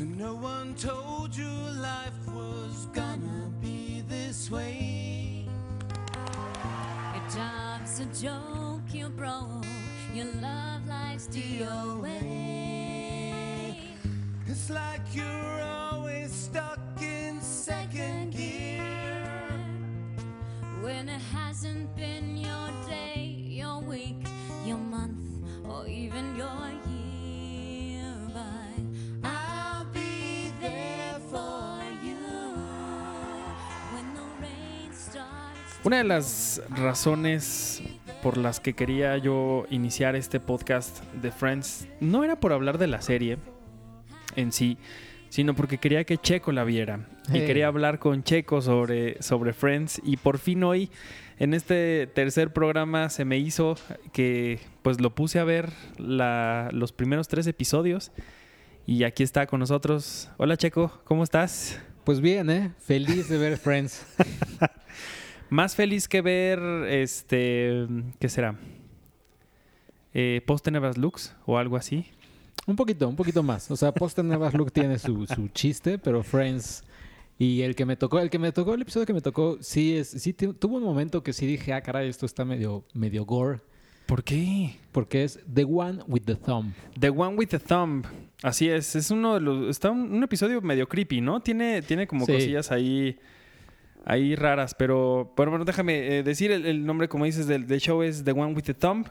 So no one told you life was gonna be this way. Your job's a joke, you broke. Your love life's DOA. It's like you're always stuck in second gear. When it hasn't been Una de las razones por las que quería yo iniciar este podcast de Friends no era por hablar de la serie en sí, sino porque quería que Checo la viera. Y quería hablar con Checo sobre, sobre Friends. Y por fin hoy, en este tercer programa, se me hizo que pues lo puse a ver la- los primeros tres episodios. Y aquí está con nosotros. Hola Checo, ¿cómo estás? Pues bien, ¿eh? Feliz de ver Friends. Más feliz que ver, este, ¿qué será? Eh, Post Tenebras Lux o algo así. Un poquito, un poquito más. O sea, Post Nuevas Look tiene su, su chiste, pero Friends y el que me tocó, el que me tocó, el episodio que me tocó, sí es, sí tu- tuvo un momento que sí dije, ah, caray, esto está medio, medio gore, ¿Por qué? porque es The One with the Thumb. The One with the Thumb. Así es, es uno de los. Está un, un episodio medio creepy, ¿no? Tiene, tiene como Sí. cosillas ahí. Ahí raras, pero, pero bueno, déjame eh, decir el, nombre, como dices, del, del show es The One with the Thumb.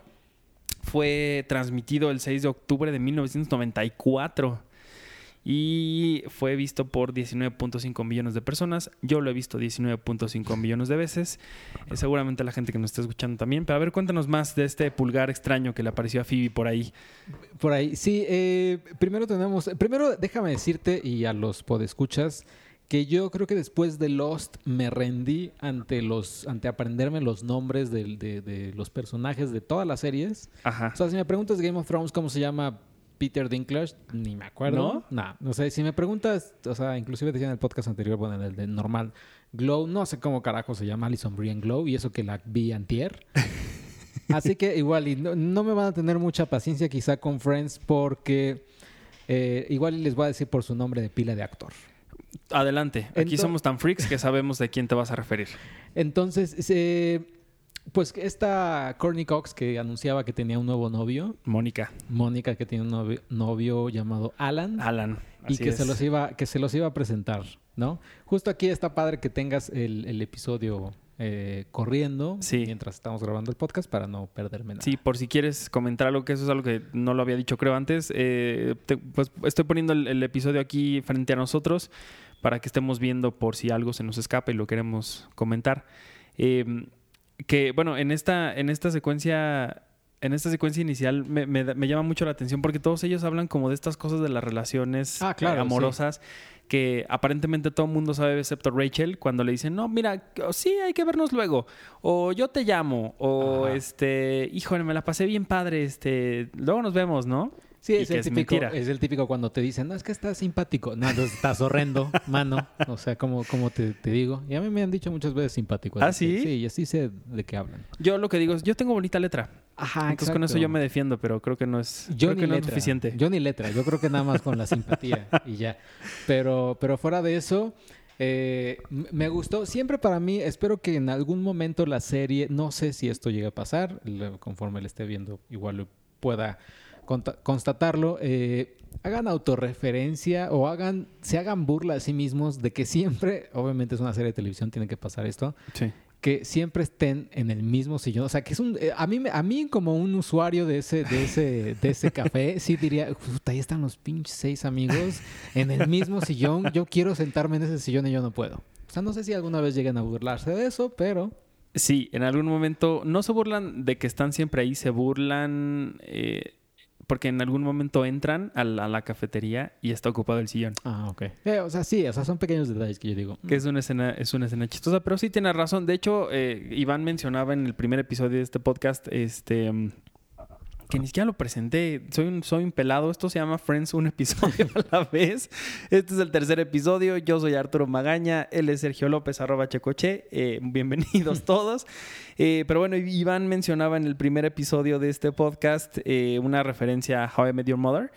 Fue transmitido el 6 de octubre de 1994 y fue visto por 19.5 millones de personas. Yo lo he visto 19.5 millones de veces. Eh, seguramente la gente que nos está escuchando también. Pero a ver, cuéntanos más de este pulgar extraño que le apareció a Phoebe por ahí. Por ahí, sí, eh, primero tenemos, primero déjame decirte y a los podescuchas que yo creo que después de Lost me rendí ante los, ante aprenderme los nombres de, de los personajes de todas las series. Ajá. O sea, si me preguntas Game of Thrones cómo se llama Peter Dinklage, ni me acuerdo. ¿No? No, sé, si me preguntas, o sea, inclusive decía en el podcast anterior, bueno, en el de normal, Glow, no sé cómo carajo se llama Alison Brienne Glow y eso que la vi antier. Así que igual, y no, no me van a tener mucha paciencia quizá con Friends porque eh, igual les voy a decir por su nombre de pila de actor. Adelante. Aquí somos tan freaks que sabemos de quién te vas a referir. Entonces, eh, pues esta Courtney Cox que anunciaba que tenía un nuevo novio, Mónica. Mónica que tiene un novio, novio llamado Alan Alan. y que es. se los iba que se los iba a presentar, ¿no? Justo aquí está padre que tengas el, el episodio eh, corriendo Sí. mientras estamos grabando el podcast para no perderme nada. Sí, por si quieres comentar algo, que eso es algo que no lo había dicho creo antes, eh, te- pues estoy poniendo el, el episodio aquí frente a nosotros para que estemos viendo por si algo se nos escapa y lo queremos comentar. Eh, que bueno, en esta, en esta secuencia, en esta secuencia inicial me, me da- me llama mucho la atención porque todos ellos hablan como de estas cosas de las relaciones Ah, claro, amorosas que aparentemente todo el mundo sabe excepto Rachel cuando le dicen, no, mira, sí, hay que vernos luego, o yo te llamo, o Ajá. este, híjole, me la pasé bien padre, este, luego nos vemos, ¿no? Sí, es el, típico, es el típico cuando te dicen, no, es que estás simpático. No, estás horrendo, mano. O sea, como, como te, te digo. Y a mí me han dicho muchas veces simpático. ¿Ah, que- sí? Sí, y así sé de qué hablan. Yo lo que digo es, yo tengo bonita letra, Ajá, entonces con eso yo me defiendo, pero creo que no es, Yo creo ni que no es suficiente. Yo ni letra. Yo creo que nada más con la simpatía y ya. Pero, pero fuera de eso, eh, me gustó. Siempre para mí, espero que en algún momento la serie, no sé si esto llegue a pasar, conforme le esté viendo, igual lo pueda constatarlo. eh, hagan autorreferencia o hagan, se hagan burla a sí mismos de que siempre, obviamente es una serie de televisión, tiene que pasar esto, Sí. que siempre estén en el mismo sillón. O sea, que es un... eh, a, mí, a mí como un usuario de ese, de ese, de ese café, sí diría, puta, ahí están los pinches seis amigos en el mismo sillón. Yo quiero sentarme en ese sillón y yo no puedo. O sea, no sé si alguna vez lleguen a burlarse de eso, pero... Sí, en algún momento no se burlan de que están siempre ahí, se burlan eh, porque en algún momento entran a la, a la cafetería y está ocupado el sillón. Ah, ok. Eh, o sea, sí, o sea, son pequeños detalles que yo digo. Que es una escena, es una escena chistosa, pero sí tiene razón. De hecho, eh, Iván mencionaba en el primer episodio de este podcast, este mm, que ni siquiera lo presenté. Soy un, soy un pelado. Esto se llama Friends, un episodio a la vez. Este es el tercer episodio. Yo soy Arturo Magaña. Él es Sergio López, arroba Checoche. Eh, bienvenidos todos. Eh, pero bueno, Iván mencionaba en el primer episodio de este podcast eh, una referencia a How I Met Your Mother.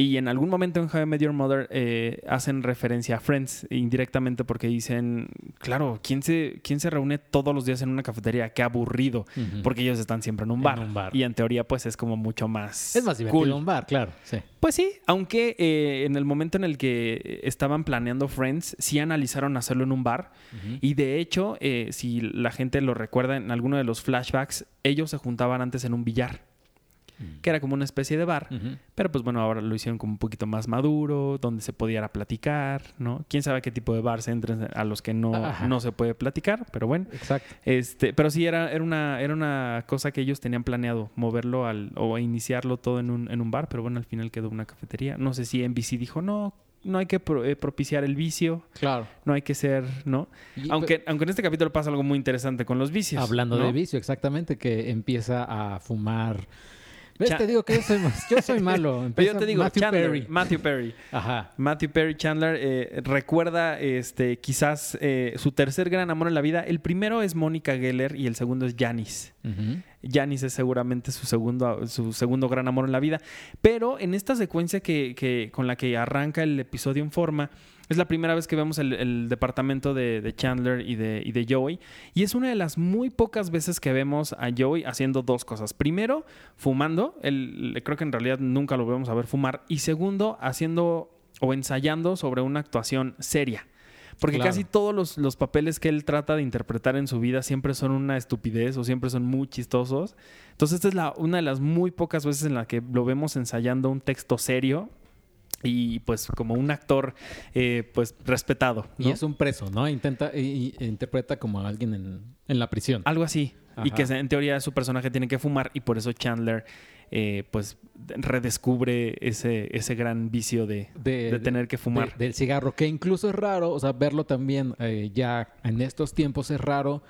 Y en algún momento en How I Met Your Mother eh, hacen referencia a Friends indirectamente porque dicen, claro, ¿quién se, ¿quién se reúne todos los días en una cafetería? Qué aburrido. Porque ellos están siempre en un En bar. un bar. Y en teoría pues es como mucho más... Es más divertido cool. un bar, claro. Sí. Pues sí, aunque eh, en el momento en el que estaban planeando Friends, sí analizaron hacerlo en un bar. Y de hecho, eh, si la gente lo recuerda en alguno de los flashbacks, ellos se juntaban antes en un billar, que era como una especie de bar. Pero pues bueno, ahora lo hicieron como un poquito más maduro, donde se pudiera platicar, ¿no? Quién sabe qué tipo de bar se entren a los que no, Ajá. no se puede platicar, pero bueno. Exacto. Este, pero sí era, era una, era una cosa que ellos tenían planeado, moverlo al, o iniciarlo todo en un, en un bar, pero bueno, al final quedó una cafetería. No sé si NBC dijo, no, no hay que pro- eh, propiciar el vicio, Claro. no hay que ser, ¿no? Y- Aunque, aunque en este capítulo pasa algo muy interesante con los vicios. Hablando ¿no? de vicio, exactamente, que empieza a fumar. ¿Ves? Cha- Te digo que yo soy, más- yo soy malo. Yo te digo, Matthew Chandler, Perry. Matthew Perry. Ajá. Matthew Perry Chandler eh, recuerda este, quizás eh, su tercer gran amor en la vida. El primero es Mónica Geller y el segundo es Janis. Ujú. Janis es seguramente su segundo, su segundo gran amor en la vida. Pero en esta secuencia que, que- con la que arranca el episodio en forma, es la primera vez que vemos el, el departamento de, de Chandler y de, y de Joey. Y es una de las muy pocas veces que vemos a Joey haciendo dos cosas. Primero, fumando. Él, creo que en realidad nunca lo vemos a ver fumar. Y segundo, haciendo o ensayando sobre una actuación seria. Porque Claro. casi todos los, los papeles que él trata de interpretar en su vida siempre son una estupidez o siempre son muy chistosos. Entonces esta es la, una de las muy pocas veces en la que lo vemos ensayando un texto serio y pues como un actor eh, pues respetado. Y es un preso, ¿no? Intenta y, y interpreta como a alguien en, en la prisión. Algo así. Y que en teoría su personaje tiene que fumar y por eso Chandler eh, pues redescubre ese, ese gran vicio de, De- de tener que fumar. de- del cigarro, que incluso es raro, o sea, verlo también eh, ya en estos tiempos es raro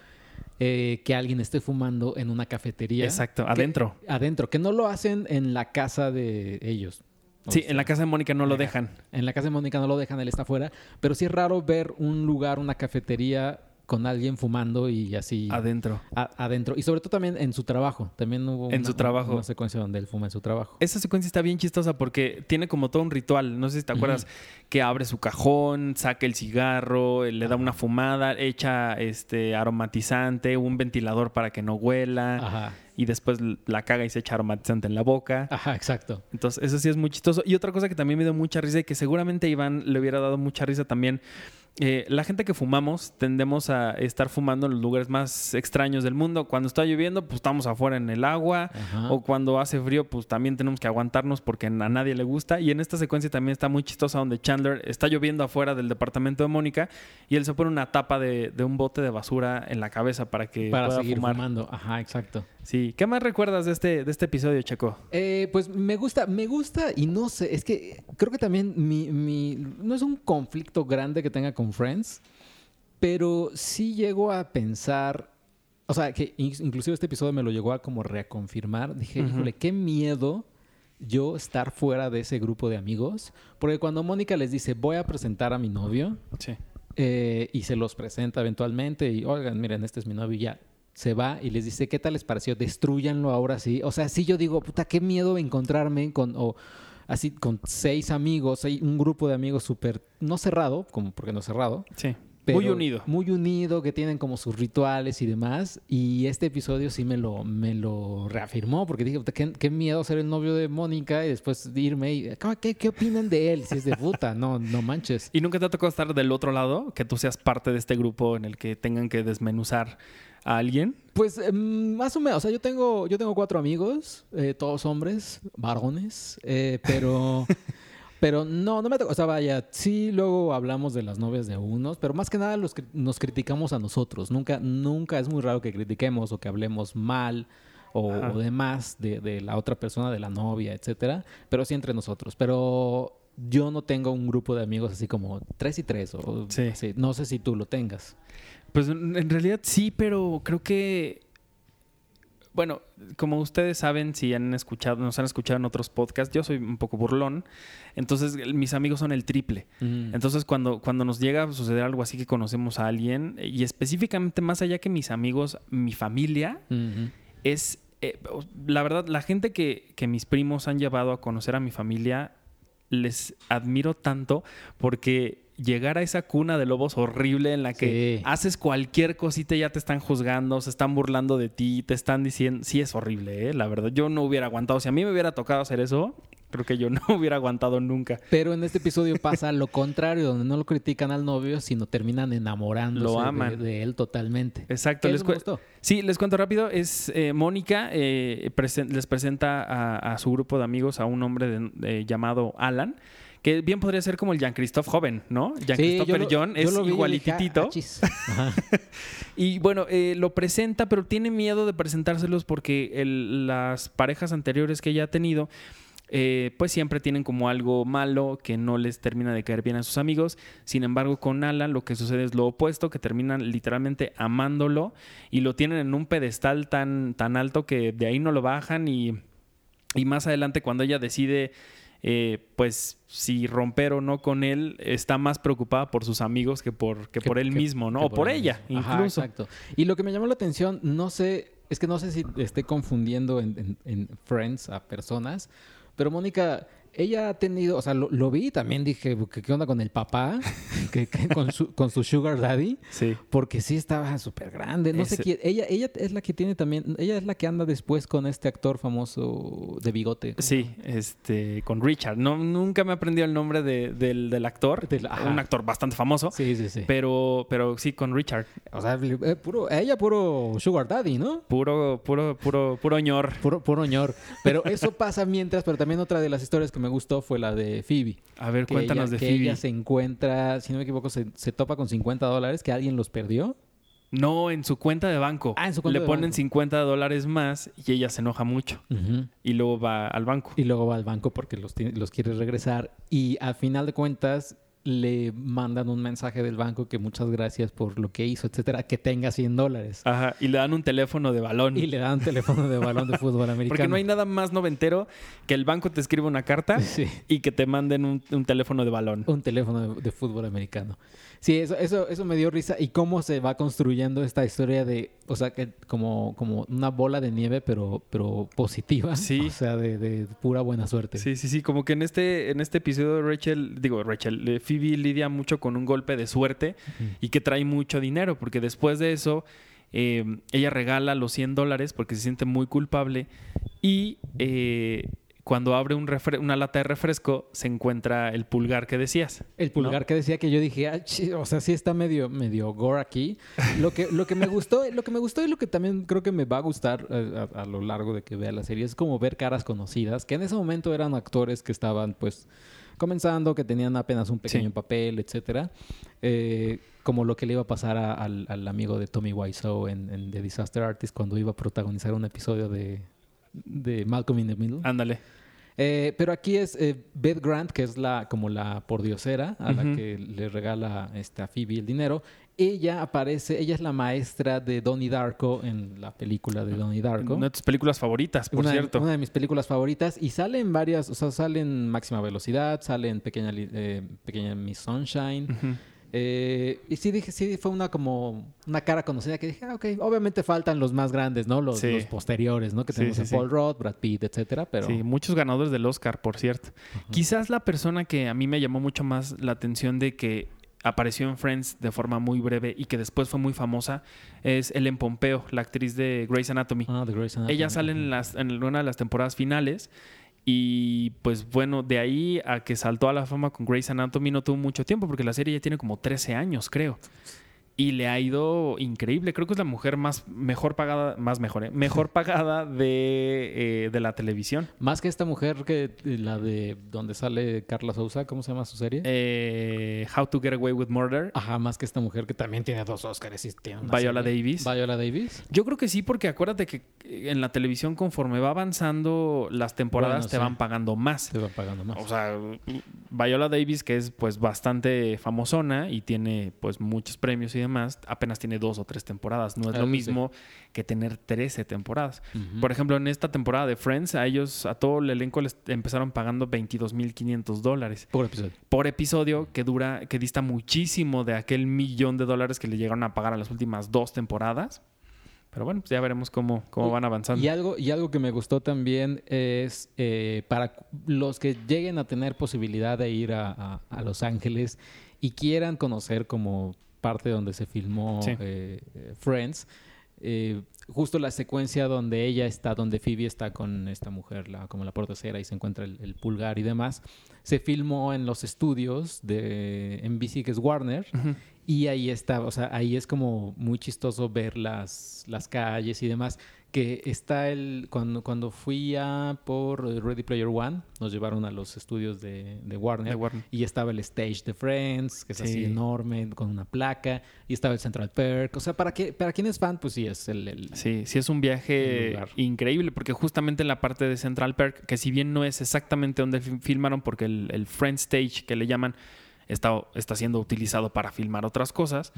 eh, que alguien esté fumando en una cafetería. Exacto, Que- adentro. adentro, que no lo hacen en la casa de ellos. Sí, en la casa de Mónica no lo dejan. En la casa de Mónica no lo dejan, él está afuera. Pero sí es raro ver un lugar, una cafetería con alguien fumando y así Adentro. a- adentro. Y sobre todo también en su trabajo. También hubo En una, su trabajo. una secuencia donde él fuma en su trabajo. Esa secuencia está bien chistosa porque tiene como todo un ritual. No sé si te acuerdas que abre su cajón, saca el cigarro, eh, le da una fumada, echa este aromatizante, un ventilador para que no huela Ajá. y después la caga y se echa aromatizante en la boca. Ajá, exacto. Entonces, eso sí es muy chistoso. Y otra cosa que también me dio mucha risa y que seguramente Iván le hubiera dado mucha risa también. Eh, la gente que fumamos tendemos a estar fumando en los lugares más extraños del mundo. Cuando está lloviendo, pues estamos afuera en el agua. Ajá. O cuando hace frío, pues también tenemos que aguantarnos porque a nadie le gusta. Y en esta secuencia también está muy chistosa donde Chandler está lloviendo afuera del departamento de Mónica y él se pone una tapa de, de un bote de basura en la cabeza para que Para pueda seguir fumar. fumando. Ajá, exacto. Sí. ¿Qué más recuerdas de este, de este episodio, Checo? Eh, pues me gusta, me gusta y no sé, es que creo que también mi, mi- no es un conflicto grande que tenga con Friends, pero sí llego a pensar, o sea, que in- inclusive este episodio me lo llegó a como reconfirmar, dije, híjole, qué miedo yo estar fuera de ese grupo de amigos, porque cuando Mónica les dice, voy a presentar a mi novio, Sí. eh, y se los presenta eventualmente y oigan, miren, este es mi novio y ya se va y les dice, ¿qué tal les pareció? Destruyanlo ahora sí. O sea, sí yo digo, puta, qué miedo encontrarme con, o así, con seis amigos, hay un grupo de amigos súper, no cerrado, como porque no cerrado. Sí. pero Muy unido. Muy unido, que tienen como sus rituales y demás. Y este episodio sí me lo, me lo reafirmó, porque dije, puta, qué, qué miedo ser el novio de Mónica y después irme y, ¿qué, qué opinan de él? Si es de puta, no, no manches. ¿Y nunca te ha tocado estar del otro lado? Que tú seas parte de este grupo en el que tengan que desmenuzar a alguien. Pues em, más o menos, o sea, yo tengo, yo tengo cuatro amigos, eh, todos hombres, varones, eh, pero, pero no, no me toca, o sea, vaya, sí luego hablamos de las novias de unos, pero más que nada los que nos criticamos a nosotros, nunca, nunca es muy raro que critiquemos o que hablemos mal o, o demás de, de la otra persona, de la novia, etcétera, pero sí entre nosotros, pero yo no tengo un grupo de amigos así como tres y tres, o Sí. así. no sé si tú lo tengas. Pues en realidad sí, pero creo que. Bueno, como ustedes saben, si han escuchado, nos han escuchado en otros podcasts, yo soy un poco burlón. Entonces, mis amigos son el triple. Entonces, cuando, cuando nos llega a suceder algo así que conocemos a alguien, y específicamente más allá que mis amigos, mi familia, es. eh, la verdad, la gente que, que mis primos han llevado a conocer a mi familia les admiro tanto porque llegar a esa cuna de lobos horrible en la que Sí. haces cualquier cosita y ya te están juzgando, se están burlando de ti, te están diciendo, sí es horrible, ¿eh? la verdad, yo no hubiera aguantado, si a mí me hubiera tocado hacer eso, creo que yo no hubiera aguantado nunca. Pero en este episodio pasa lo contrario, donde no lo critican al novio, sino terminan enamorándose Lo de- aman. De, él totalmente. Exacto. Les gustó. sí, les cuento rápido. Es eh, Mónica, eh, presen- les presenta a, a su grupo de amigos a un hombre de- de- llamado Alan, que bien podría ser como el Jean-Christophe joven, ¿no? Sí, Jean-Christopher yo lo- John es igualititito. "Ah, chis". Ajá. Y bueno, eh, lo presenta, pero tiene miedo de presentárselos porque el- las parejas anteriores que ella ha tenido, eh, pues siempre tienen como algo malo que no les termina de caer bien a sus amigos. Sin embargo, con Alan lo que sucede es lo opuesto, que terminan literalmente amándolo y lo tienen en un pedestal tan, tan alto que de ahí no lo bajan y, y más adelante cuando ella decide... eh, pues si romper o no con él, está más preocupada por sus amigos que por, que Que- por él que- mismo, ¿no? O por ella, mismo. Ajá, incluso. exacto. Y lo que me llamó la atención, no sé, es que no sé si esté confundiendo en, en- en Friends a personas, pero Mónica, ella ha tenido, o sea, lo, lo vi y también dije, ¿qué, qué onda con el papá? que, que con, su, con su sugar daddy. Sí. Porque sí estaba súper grande. No sé quién. Ella, ella es la que tiene también. Ella es la que anda después con este actor famoso de bigote. Sí, este, con Richard. No, nunca me he aprendido el nombre de- del, del actor. Del- un actor bastante famoso. Sí, sí, sí. Pero, pero sí, con Richard. O sea, eh, puro, ella puro sugar daddy, ¿no? Puro, puro, puro, puro ñor. Puro, puro ñor. Pero eso pasa mientras, pero también otra de las historias que me gustó fue la de Phoebe. A ver, cuéntanos ella, de que Phoebe. ella se encuentra, si no me equivoco, se, se topa con 50 dólares que alguien los perdió. No, en su cuenta de banco. Ah, en su cuenta Le de ponen banco. 50 dólares más y ella se enoja mucho. Y luego va al banco. Y luego va al banco porque los, los quiere regresar. Y al final de cuentas le mandan un mensaje del banco que muchas gracias por lo que hizo, etcétera, que tenga 100 dólares. Ajá. Y le dan un teléfono de balón. Y le dan teléfono de balón de fútbol americano. Porque no hay nada más noventero que el banco te escriba una carta Sí. y que te manden un, un teléfono de balón. Un teléfono de, de fútbol americano. Sí, eso, eso, eso me dio risa. Y cómo se va construyendo esta historia de, o sea, que como, como una bola de nieve, pero, pero positiva. Sí. O sea, de, de pura buena suerte. Sí, sí, sí, como que en este, en este episodio Rachel, digo Rachel, eh, Phoebe lidia mucho con un golpe de suerte y que trae mucho dinero, porque después de eso eh, ella regala los 100 dólares porque se siente muy culpable y eh, cuando abre un una lata de refresco se encuentra el pulgar que decías. El pulgar que decía que yo dije, "Ah, chi", o sea, sí está medio, medio gore aquí. Lo que, lo que me gustó, lo que me gustó y lo que también creo que me va a gustar eh, a, a lo largo de que vea la serie es como ver caras conocidas, que en ese momento eran actores que estaban pues comenzando, que tenían apenas un pequeño Sí. papel, etcétera. Eh, como lo que le iba a pasar a- al, al amigo de Tommy Wiseau en, en The Disaster Artist cuando iba a protagonizar un episodio de, de Malcolm in the Middle. Ándale. Eh, pero aquí es eh, Beth Grant, que es la como la pordiosera a la que le regala este, a Phoebe el dinero. Ella aparece, ella es la maestra de Donnie Darko en la película de Donnie Darko. Una de tus películas favoritas, por una, de- cierto. una de mis películas favoritas y sale en varias, o sea, sale en máxima velocidad, sale en pequeña, eh, pequeña Miss Sunshine. Ujú. Eh, y sí dije, sí, fue una como una cara conocida que dije, ah, ok, obviamente faltan los más grandes, ¿no? Los, Sí. los posteriores, ¿no? Que tenemos sí, sí. Paul Rudd, Brad Pitt, etcétera, pero Sí, muchos ganadores del Oscar, por cierto. Quizás la persona que a mí me llamó mucho más la atención de que apareció en Friends de forma muy breve y que después fue muy famosa es Ellen Pompeo, la actriz de Grey's Anatomy. Ah, The Grey's Anatomy. Ella sale en, las, en una de las temporadas finales y pues bueno, de ahí a que saltó a la fama con Grey's Anatomy no tuvo mucho tiempo porque la serie ya tiene como 13 años, creo. Y le ha ido increíble. Creo que es la mujer más mejor pagada, más mejor, ¿eh? mejor pagada de, eh, de la televisión. Más que esta mujer que eh, la de donde sale Carla Souza, ¿cómo se llama su serie? Eh, How to Get Away with Murder. Ajá, más que esta mujer que también tiene dos Oscars y tiene una Viola serie. Davis. Viola Davis. Yo creo que sí, porque acuérdate que en la televisión, conforme va avanzando las temporadas, Bueno, te sí. van pagando más. Te va pagando más. O sea, Viola Davis, que es pues bastante famosona y tiene pues muchos premios y demás, apenas tiene dos o tres temporadas. No es Ah, lo sí. mismo que tener 13 temporadas. Por ejemplo, en esta temporada de Friends, a ellos, a todo el elenco les empezaron pagando 22.500 dólares Por episodio. por episodio que dura, que dista muchísimo de aquel millón de dólares que le llegaron a pagar a las últimas dos temporadas. Pero bueno, pues ya veremos cómo, cómo van avanzando. Y algo, y algo que me gustó también es eh, para los que lleguen a tener posibilidad de ir a, a- a Los Ángeles y quieran conocer como parte donde se filmó Sí. eh, eh, Friends, eh, justo la secuencia donde ella está, donde Phoebe está con esta mujer, la, como la portacera y se encuentra el, el pulgar y demás, se filmó en los estudios de NBC, que es Warner, y ahí está, o sea, ahí es como muy chistoso ver las, las calles y demás. Que está el. Cuando, cuando fui a por Ready Player One, nos llevaron a los estudios de, de Warner. De Warner. Y estaba el stage de Friends, que es así Sí. enorme, con una placa. Y estaba el Central Perk. O sea, para, que, para quien es fan, pues sí, es el. el- Sí, sí es un viaje increíble porque justamente en la parte de Central Park, que si bien no es exactamente donde fi- filmaron, porque el, el Friend Stage que le llaman está, está siendo utilizado para filmar otras cosas,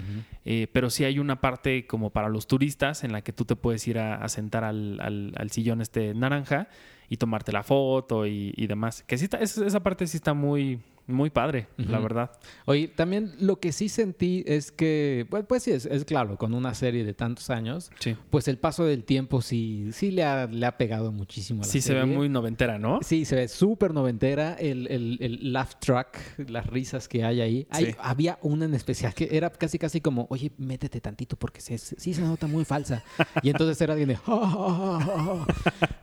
eh, pero sí hay una parte como para los turistas en la que tú te puedes ir a, a sentar al, al- al sillón este naranja y tomarte la foto y, y demás. Que sí está, es- esa parte sí está muy, muy padre, la Ujú. verdad. Oye, también lo que sí sentí es que, pues, pues sí, es, es claro, con una serie de tantos años, Sí. pues el paso del tiempo sí, sí le, ha, le ha pegado muchísimo a la Sí se ve serie. muy noventera, ¿no? Sí, se ve súper noventera. El, el, el laugh track, las risas que hay ahí. Hay- Sí. Había una en especial que era casi, casi como, oye, métete tantito porque se, se- sí se nota muy falsa. Y entonces era alguien de,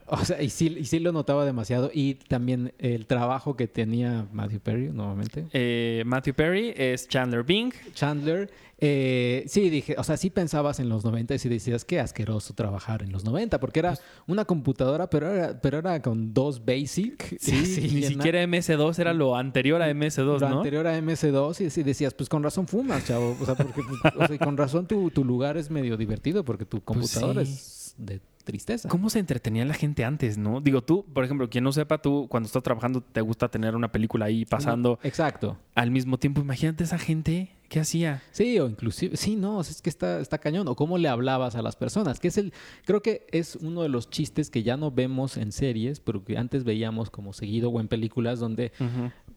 o sea, y sí, y sí lo notaba demasiado. Y también el trabajo que tenía Matthew Perry, nuevamente. Eh, Matthew Perry es Chandler Bing. Chandler, eh, sí, dije, o sea, sí pensabas en los 90 y sí decías, qué asqueroso trabajar en los 90, porque era una computadora, pero era, pero era con dos basic. Sí, y ni siquiera MS2 era lo anterior a MS2, lo ¿no? anterior a MS2 y decías, pues con razón fumas, chavo. O sea, porque, pues, o sea, y con razón tu, tu lugar es medio divertido porque tu computadora Pues sí. es de tristeza. ¿Cómo se entretenía la gente antes, no? Digo, tú, por ejemplo, quien no sepa, tú cuando estás trabajando te gusta tener una película ahí pasando Exacto. al mismo tiempo. Imagínate esa gente, ¿qué hacía? Sí, o inclusive, sí, no, es que está, está cañón. O cómo le hablabas a las personas, que es el, creo que es uno de los chistes que ya no vemos en series, pero que antes veíamos como seguido o en películas donde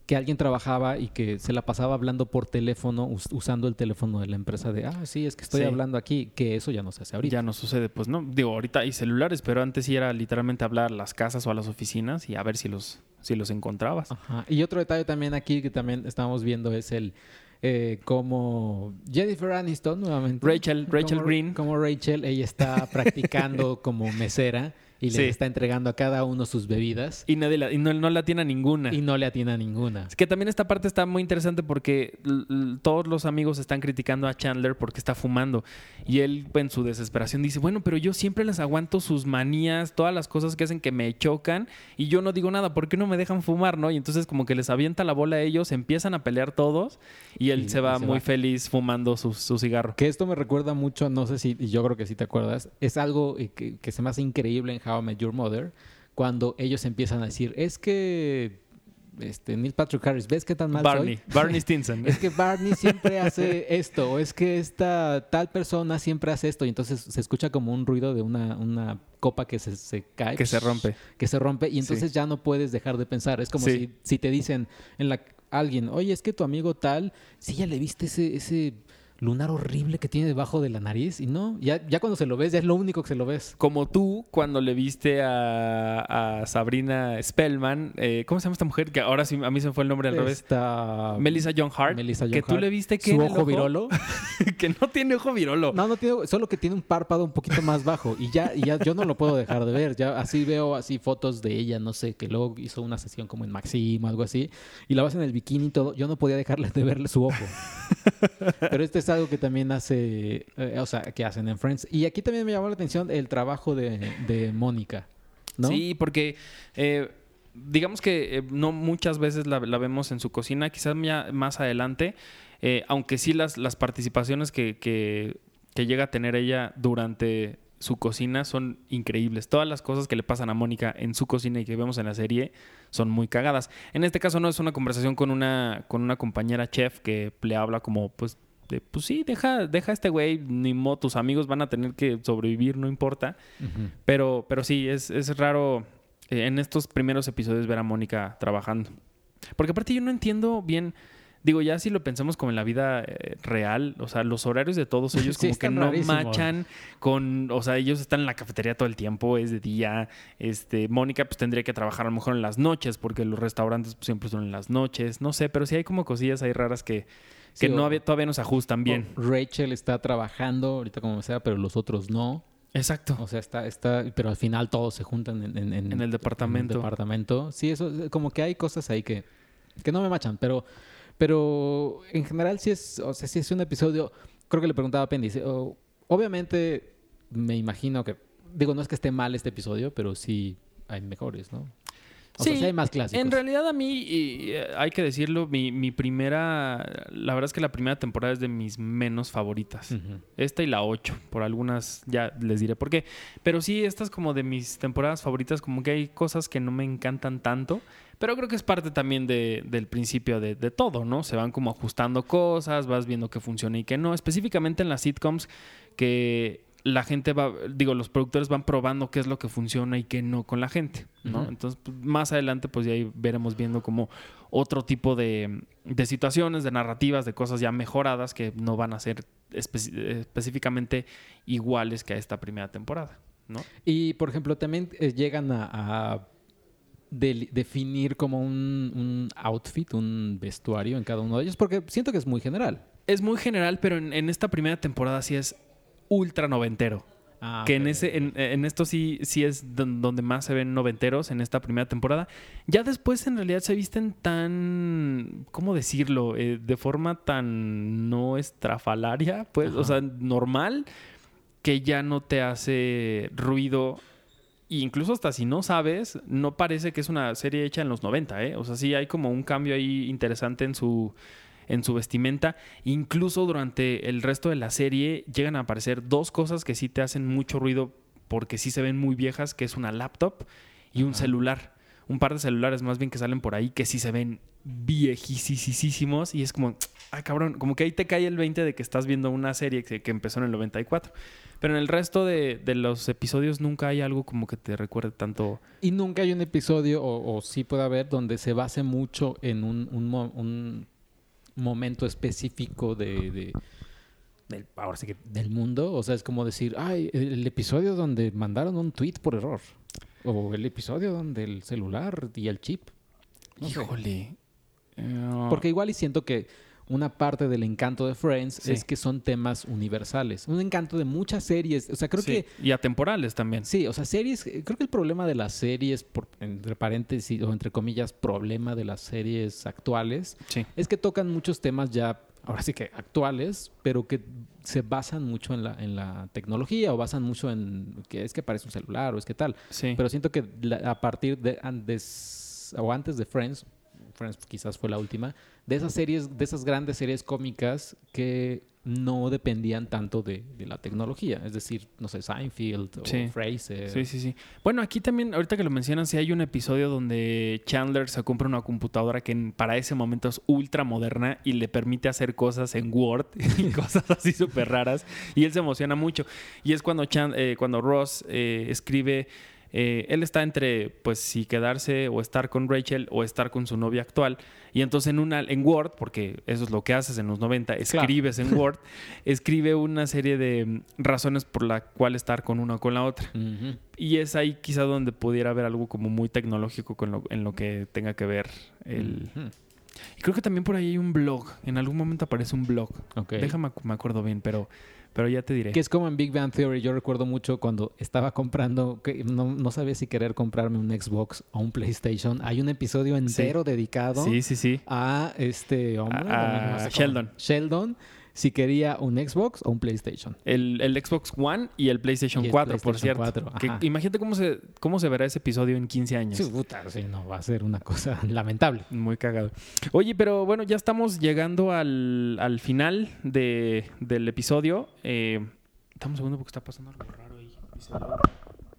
que alguien trabajaba y que se la pasaba hablando por teléfono, us- usando el teléfono de la empresa de, ah, sí, es que estoy Sí. hablando aquí, que eso ya no se hace ahorita. Ya no sucede, pues no. Digo, ahorita hay celulares, pero antes sí era literalmente hablar a las casas o a las oficinas y a ver si los, si los encontrabas. Ajá. Y otro detalle también aquí que también estamos viendo es el eh, como Jennifer Aniston nuevamente. Rachel- Rachel Como- Green. Como Rachel, ella está practicando como mesera y Sí. le está entregando a cada uno sus bebidas Y, nadie la- y no, no la tiene a ninguna. y no le atina ninguna. Es que también esta parte está muy interesante porque todos los amigos están criticando a Chandler porque está fumando. Y él, en su desesperación, dice, bueno, pero yo siempre les aguanto sus manías, todas las cosas que hacen que me chocan y yo no digo nada, ¿por qué no me dejan fumar, no? Y entonces como que les avienta la bola a ellos, empiezan a pelear todos y él Y- se va se muy va. feliz fumando su, su cigarro. Que esto me recuerda mucho, no sé si, y yo creo que sí te acuerdas, es algo eh, que, que se me hace increíble en How I Met Your Mother, cuando ellos empiezan a decir, es que este, Neil Patrick Harris, ¿ves qué tan mal Barney, soy? Barney Stinson. Es que Barney siempre hace esto, o es que esta tal persona siempre hace esto, y entonces se escucha como un ruido de una, una copa que se, se cae. que se rompe. Que se rompe, y entonces Sí. ya no puedes dejar de pensar. Es como Sí. si, si te dicen en la alguien, oye, es que tu amigo tal, sí ya le viste ese, ese lunar horrible que tiene debajo de la nariz, y no, ya, ya cuando se lo ves, ya es lo único que se lo ves. Como tú, cuando le viste a, a Sabrina Spellman, eh, ¿cómo se llama esta mujer? Que ahora sí, a mí se me fue el nombre al revés. Esta... Melissa John Hart. Melissa Joan que tú le viste que su el ojo virolo. que no tiene ojo virolo. No, no tiene, solo que tiene un párpado un poquito más bajo y ya, y ya yo no lo puedo dejar de ver. Ya así veo así fotos de ella, no sé, que luego hizo una sesión como en Maxim o algo así y la vas en el bikini y todo. Yo no podía dejarle de verle su ojo. Pero este es algo que también hace, eh, o sea, que hacen en Friends. Y aquí también me llamó la atención el trabajo de, Mónica, ¿no? Sí, porque eh, digamos que eh, no muchas veces la, vemos en su cocina, quizás más adelante, aunque sí las, las participaciones que, que, que llega a tener ella durante su cocina son increíbles. Todas las cosas que le pasan a Mónica en su cocina y que vemos en la serie son muy cagadas. En este caso no es una conversación con una, con una compañera chef que le habla como, pues, de, pues sí, deja, deja a este güey, ni modo, tus amigos van a tener que sobrevivir, no importa. Pero, pero sí, es, es raro eh, en estos primeros episodios ver a Mónica trabajando. Porque aparte yo no entiendo bien Digo, ya si lo pensamos como en la vida eh, real, o sea, los horarios de todos ellos Sí, como que no machan con, o sea, ellos están en la cafetería todo el tiempo, es de día. Este, Mónica pues tendría que trabajar a lo mejor en las noches porque los restaurantes pues, siempre son en las noches, no sé, pero sí hay como cosillas ahí raras que, que Sí, no había- todavía nos ajustan bien. Rachel está trabajando ahorita como sea, pero los otros no. Exacto. O sea, está, está, pero al final todos se juntan en, en- en- En el departamento. el departamento. Sí, eso, como que hay cosas ahí que, que no me machan, pero, pero en general sí es, o sea, sí es un episodio, creo que le preguntaba a dice, oh, obviamente me imagino que, digo, no es que esté mal este episodio, pero sí hay mejores, ¿no? O sea, hay más clásicos. En realidad a mí, y, eh, hay que decirlo, mi, mi primera, la verdad es que la primera temporada es de mis menos favoritas. Esta y la 8, por algunas ya les diré por qué. Pero sí, esta es como de mis temporadas favoritas, como que hay cosas que no me encantan tanto, pero creo que es parte también de- del principio de, de todo, ¿no? Se van como ajustando cosas, vas viendo qué funciona y qué no. Específicamente en las sitcoms que la gente va, digo, los productores van probando qué es lo que funciona y qué no con la gente, Entonces, pues, más adelante, pues ya ahí veremos viendo como otro tipo de, de situaciones, de narrativas, de cosas ya mejoradas que no van a ser espe- específicamente iguales que a esta primera temporada, ¿no? Y, por ejemplo, también eh, llegan a, definir como un, un outfit, un vestuario en cada uno de ellos, porque siento que es muy general. Es muy general, pero en, en esta primera temporada sí es ultra noventero. Ah, que en ese en, en esto sí sí es don- donde más se ven noventeros en esta primera temporada. Ya después en realidad se visten tan cómo decirlo Eh, de forma tan no estrafalaria pues o sea normal que ya no te hace ruido. E incluso hasta si no sabes no parece que es una serie hecha en los 90 ¿eh? o sea sí hay como un cambio ahí interesante en su en su vestimenta. Incluso durante el resto de la serie llegan a aparecer dos cosas que sí te hacen mucho ruido porque sí se ven muy viejas, que es una laptop y un celular. Un par de celulares más bien que salen por ahí que sí se ven viejísimos y es como, ah, cabrón, como que ahí te cae el 20 de que estás viendo una serie que, que empezó en el 94. Pero en el resto de, de los episodios nunca hay algo como que te recuerde tanto. Y nunca hay un episodio, o, o sí puede haber, donde se base mucho en un, un un momento específico de, de- del, ahora sí que del mundo. O sea, es como decir, ay, el, el episodio donde mandaron un tweet por error. O el episodio donde el celular y el chip. No. Híjole. Porque igual y siento que una parte del encanto de Friends Sí. es que son temas universales. Un encanto de muchas series. O sea, creo sí, que Y atemporales también. Sí, o sea, series, eh, creo que el problema de las series, por, entre paréntesis o entre comillas, problema de las series actuales, Sí. es que tocan muchos temas ya, ahora sí que actuales, pero que se basan mucho en la, en la tecnología o basan mucho en que es que parece un celular o es que tal. Sí. Pero siento que la- a partir de antes o antes de Friends, Friends quizás fue la última, de esas series, de esas grandes series cómicas que no dependían tanto de, de la tecnología. Es decir, no sé, Seinfeld o Sí. Frasier. Sí, sí, sí. Bueno, aquí también, ahorita que lo mencionas, sí hay un episodio donde Chandler se compra una computadora que para ese momento es ultra moderna y le permite hacer cosas en Word y cosas así súper raras. Y él se emociona mucho. Y es cuando, Chan- eh, cuando Ross eh, escribe. Eh, él está entre, pues, si quedarse o estar con Rachel o estar con su novia actual. Y entonces en una, en Word, porque eso es lo que haces en los 90, escribes en Word, escribe una serie de mm, razones por la cual estar con una o con la otra. Y es ahí quizá donde pudiera haber algo como muy tecnológico con lo, en lo que tenga que ver el... Y creo que también por ahí hay un blog. En algún momento aparece un blog. Ok. Déjame, me acuerdo bien, pero, pero ya te diré. Que es como en Big Bang Theory. Yo recuerdo mucho cuando estaba comprando, que no, no sabía si querer comprarme un Xbox o un PlayStation. Hay un episodio entero dedicado Sí, sí, sí. a este hombre. A- no sé Sheldon. Sheldon, si quería un Xbox o un PlayStation. El, el Xbox One y el PlayStation Y el 4, por PlayStation cierto. 4, Que imagínate cómo se, cómo se verá ese episodio en 15 años. Sí, puta, sí, no, va a ser una cosa lamentable. Muy cagado. Oye, pero bueno, ya estamos llegando al, al final de, del episodio. Eh, dame un segundo porque está pasando algo raro ahí.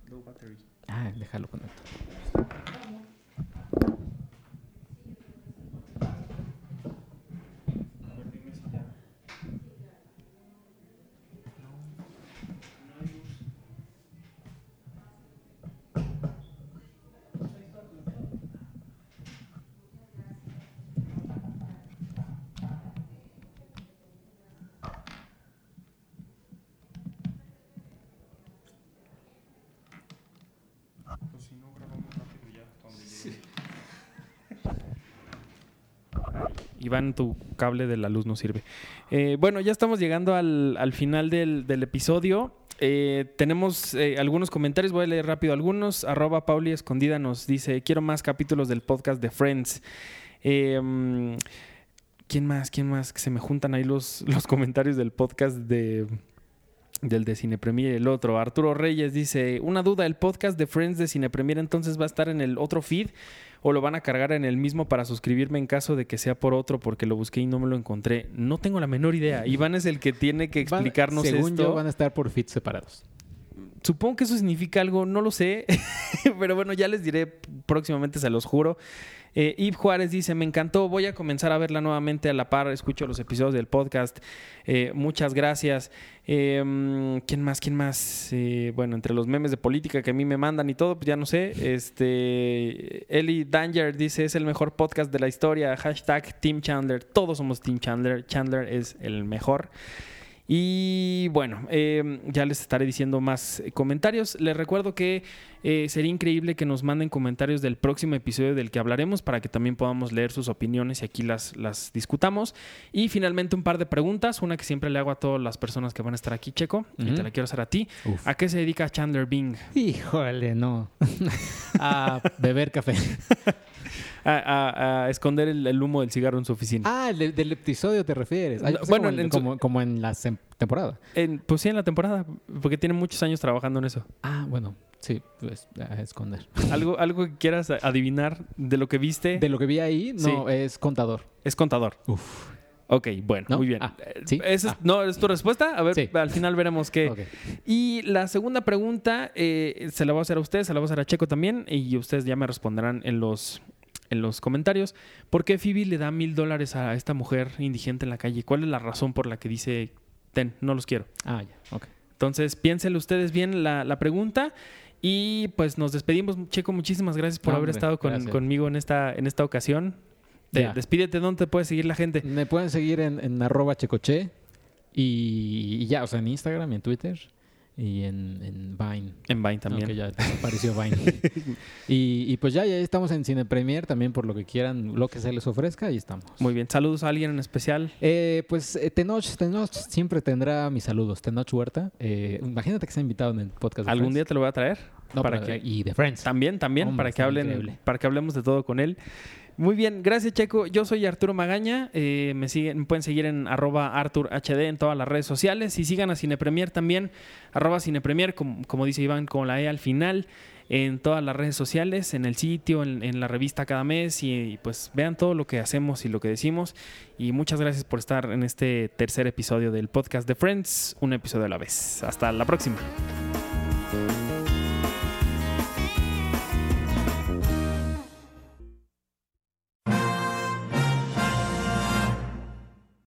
Low battery. Ah, déjalo conectar. Iván, tu cable de la luz no sirve. Eh, bueno, ya estamos llegando al, al final del, del episodio. Eh, tenemos eh, algunos comentarios, voy a leer rápido algunos. Arroba Pauli Escondida nos dice, quiero más capítulos del podcast de Friends. Mm, ¿Quién más? ¿Quién más? Que se me juntan ahí los, los comentarios del podcast de del de Cine Premier el otro. Arturo Reyes dice, una duda, ¿el podcast de Friends de Cine Premier entonces va a estar en el otro feed o lo van a cargar en el mismo para suscribirme en caso de que sea por otro porque lo busqué y no me lo encontré? No tengo la menor idea. Iván es el que tiene que Van- explicarnos según esto. yo, van a estar por feeds separados. Supongo que eso significa algo, no lo sé, pero bueno, ya les diré próximamente, se los juro. Eh, Yves Juárez dice, me encantó, voy a comenzar a verla nuevamente a la par, escucho los episodios del podcast, Eh, muchas gracias. Mm, ¿Quién más? ¿Quién más? Eh, bueno, entre los memes de política que a mí me mandan y todo, pues ya no sé. Este, Eli Danger dice, es el mejor podcast de la historia, hashtag Team Chandler, todos somos Team Chandler, Chandler es el mejor. Y bueno, eh, ya les estaré diciendo más eh, comentarios. Les recuerdo que eh, sería increíble que nos manden comentarios del próximo episodio del que hablaremos para que también podamos leer sus opiniones y aquí las, las discutamos. Y finalmente un par de preguntas, una que siempre le hago a todas las personas que van a estar aquí, Checo, y te la quiero hacer a ti. Uf. ¿A qué se dedica Chandler Bing? Híjole, no. a beber café. A, a- a esconder el, el humo del cigarro en su oficina. Ah, del, del episodio te refieres. No, bueno, como, en, en su- como, como en la temporada. En- pues sí, en la temporada, porque tiene muchos años trabajando en eso. Ah, bueno, sí, pues a esconder. ¿Algo, algo que quieras adivinar de lo que viste? De lo que vi ahí, no, es contador. Es contador. Uf. Ok, bueno, ¿No? muy bien. Ah, Eh, ¿sí? ¿esa es- Ah. ¿No es tu respuesta? A ver, Sí. al final veremos qué. Y la segunda pregunta eh, se la voy a hacer a ustedes, se la voy a hacer a Checo también, y ustedes ya me responderán en los, en los comentarios. ¿Por qué Phoebe le da mil dólares a esta mujer indigente en la calle? ¿Cuál es la razón por la que dice, ten, no los quiero? Ah, ya, ok. Entonces, piénsenle ustedes bien la, la pregunta. Y pues nos despedimos. Checo, muchísimas gracias por haber estado con- conmigo en esta, en esta ocasión. Te- despídete, ¿dónde te puede seguir la gente? Me pueden seguir en, en arroba checoche y, y ya, o sea, en Instagram y en Twitter y en, en Vine. En Vine también. Aunque ya desapareció Vine. y, y pues ya, ya estamos en Cine Premier también por lo que quieran, lo que se les ofrezca, ahí estamos. Muy bien. Saludos a alguien en especial. Eh, pues eh, Tenoch, Tenoch siempre tendrá mis saludos. Tenoch Huerta. Eh, imagínate que se ha invitado en el podcast. de ¿Algún día te lo voy a traer? No, para pero- que- Y de Friends. También, también, Hombre, para que hablen, increíble. para que hablemos de todo con él. Muy bien, gracias Checo. Yo soy Arturo Magaña. eh, me siguen, pueden seguir en arroba ArturHD en todas las redes sociales. Y sigan a Cinepremier también, arroba Cinepremier, como, como dice Iván, con la E al final, en todas las redes sociales, en el sitio, en, en la revista cada mes. Y, y, pues vean todo lo que hacemos y lo que decimos. Y muchas gracias por estar en este tercer episodio del podcast de Friends, un episodio a la vez. Hasta la próxima.